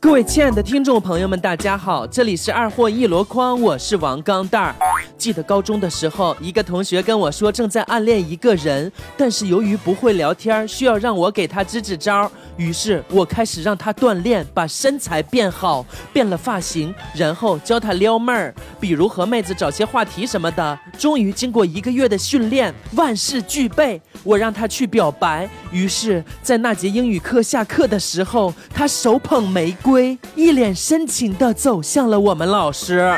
各位亲爱的听众朋友们，大家好，这里是二货一箩筐，我是王钢蛋儿。记得高中的时候，一个同学跟我说正在暗恋一个人，但是由于不会聊天，需要让我给他支支招。于是我开始让他锻炼，把身材变好，变了发型，然后教他撩妹儿，比如和妹子找些话题什么的。终于经过一个月的训练，万事俱备，我让他去表白。于是，在那节英语课下课的时候，他手捧玫瑰，一脸深情地走向了我们老师。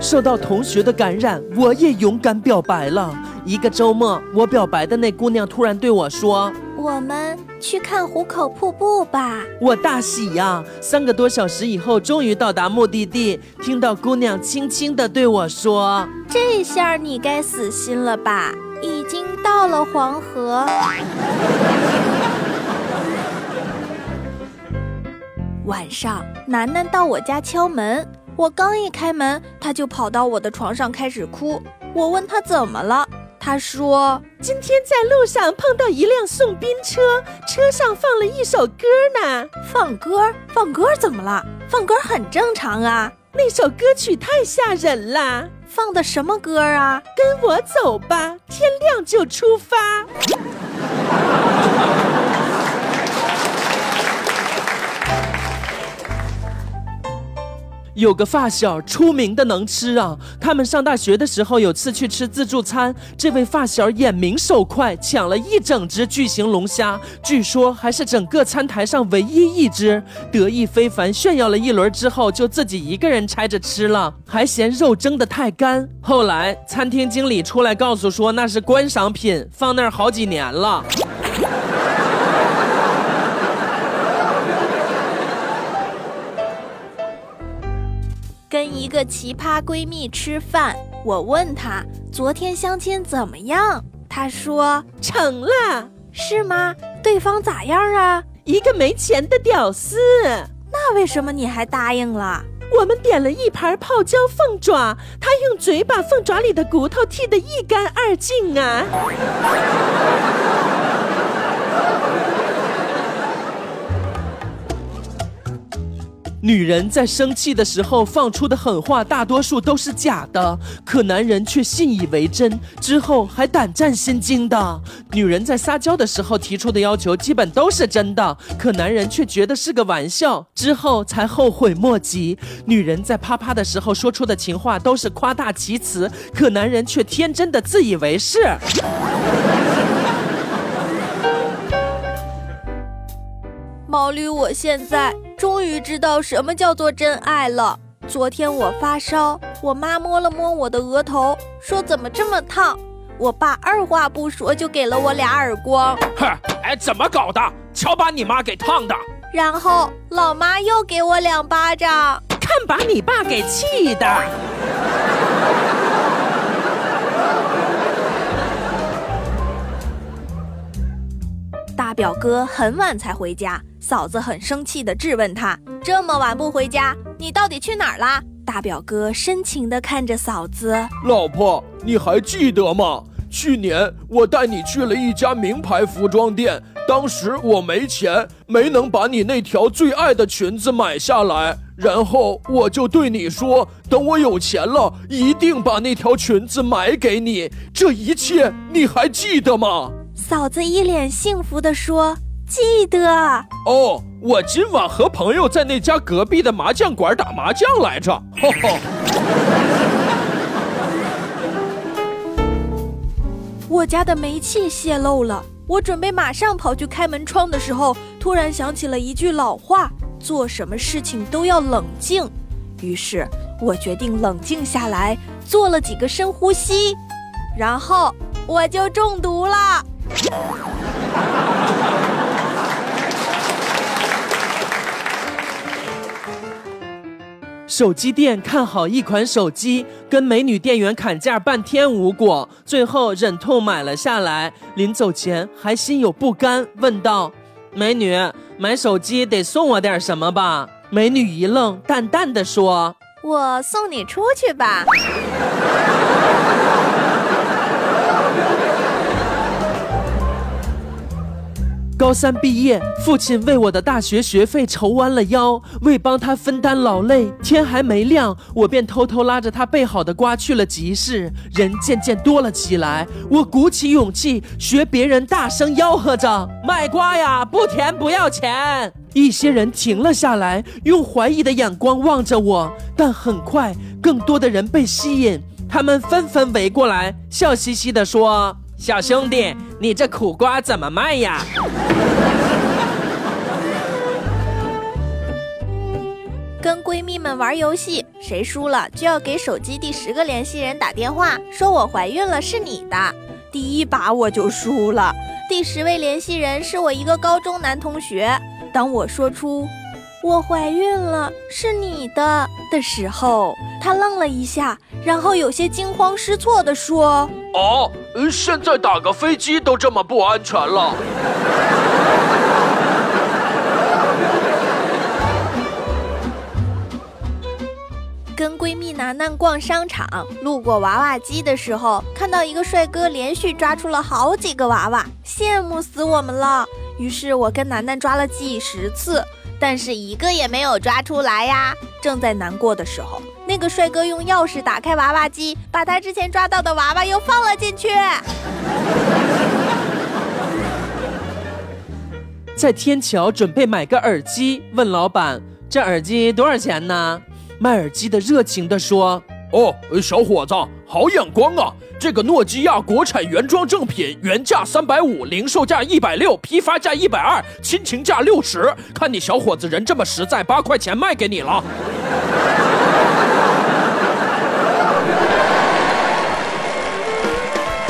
受到同学的感染，我也勇敢表白了。一个周末，我表白的那姑娘突然对我说：“我们去看壶口瀑布吧。”我大喜呀！三个多小时以后，终于到达目的地。听到姑娘轻轻地对我说：“这下你该死心了吧？已经到了黄河。”晚上，楠楠到我家敲门。我刚一开门，他就跑到我的床上开始哭。我问他怎么了，他说今天在路上碰到一辆送宾车，车上放了一首歌呢。放歌？放歌怎么了？放歌很正常啊。那首歌曲太吓人了。放的什么歌啊？跟我走吧，天亮就出发。有个发小出名的能吃啊！他们上大学的时候有次去吃自助餐，这位发小眼明手快，抢了一整只巨型龙虾，据说还是整个餐台上唯一一只，得意非凡，炫耀了一轮之后，就自己一个人拆着吃了，还嫌肉蒸的太干。后来餐厅经理出来告诉说那是观赏品，放那儿好几年了。跟一个奇葩闺蜜吃饭，我问她昨天相亲怎么样，她说成了，是吗？对方咋样啊？一个没钱的屌丝。那为什么你还答应了？我们点了一盘泡椒凤爪，他用嘴把凤爪里的骨头剔得一干二净啊。女人在生气的时候放出的狠话，大多数都是假的，可男人却信以为真，之后还胆战心惊的。女人在撒娇的时候提出的要求，基本都是真的，可男人却觉得是个玩笑，之后才后悔莫及。女人在啪啪的时候说出的情话，都是夸大其词，可男人却天真的自以为是。毛驴，我现在终于知道什么叫做真爱了。昨天我发烧，我妈摸了摸我的额头，说怎么这么烫。我爸二话不说就给了我俩耳光。哼，哎，怎么搞的？瞧把你妈给烫的。然后老妈又给我两巴掌，看把你爸给气的。大表哥很晚才回家。嫂子很生气地质问他：“这么晚不回家，你到底去哪儿啦？”大表哥深情地看着嫂子：“老婆，你还记得吗？去年我带你去了一家名牌服装店，当时我没钱，没能把你那条最爱的裙子买下来。然后我就对你说，等我有钱了，一定把那条裙子买给你。这一切你还记得吗？”嫂子一脸幸福地说。记得哦，我今晚和朋友在那家隔壁的麻将馆打麻将来着。我家的煤气泄漏了，我准备马上跑去开门窗的时候，突然想起了一句老话：做什么事情都要冷静。于是我决定冷静下来，做了几个深呼吸，然后我就中毒了。手机店看好一款手机，跟美女店员砍价半天无果，最后忍痛买了下来。临走前还心有不甘，问道：“美女，买手机得送我点什么吧？”美女一愣，淡淡的说：“我送你出去吧。”高三毕业，父亲为我的大学学费愁弯了腰，为帮他分担劳累，天还没亮，我便偷偷拉着他备好的瓜去了集市。人渐渐多了起来，我鼓起勇气学别人大声吆喝着：“卖瓜呀，不甜不要钱。”一些人停了下来，用怀疑的眼光望着我，但很快，更多的人被吸引，他们纷纷围过来，笑嘻嘻地说。小兄弟，你这苦瓜怎么卖呀？跟闺蜜们玩游戏，谁输了就要给手机第十个联系人打电话，说我怀孕了是你的。第一把我就输了，第十位联系人是我一个高中男同学。当我说出“我怀孕了是你的”的时候，他愣了一下，然后有些惊慌失措地说。哦，现在打个飞机都这么不安全了。跟闺蜜楠楠逛商场，路过娃娃机的时候，看到一个帅哥连续抓出了好几个娃娃，羡慕死我们了。于是我跟楠楠抓了几十次。但是一个也没有抓出来呀！正在难过的时候，那个帅哥用钥匙打开娃娃机，把他之前抓到的娃娃又放了进去。在天桥准备买个耳机，问老板：“这耳机多少钱呢？”卖耳机的热情地说。哦，小伙子，好眼光啊！这个诺基亚国产原装正品，原价三百五，零售价一百六，批发价一百二，亲情价六十。看你小伙子人这么实在，八块钱卖给你了。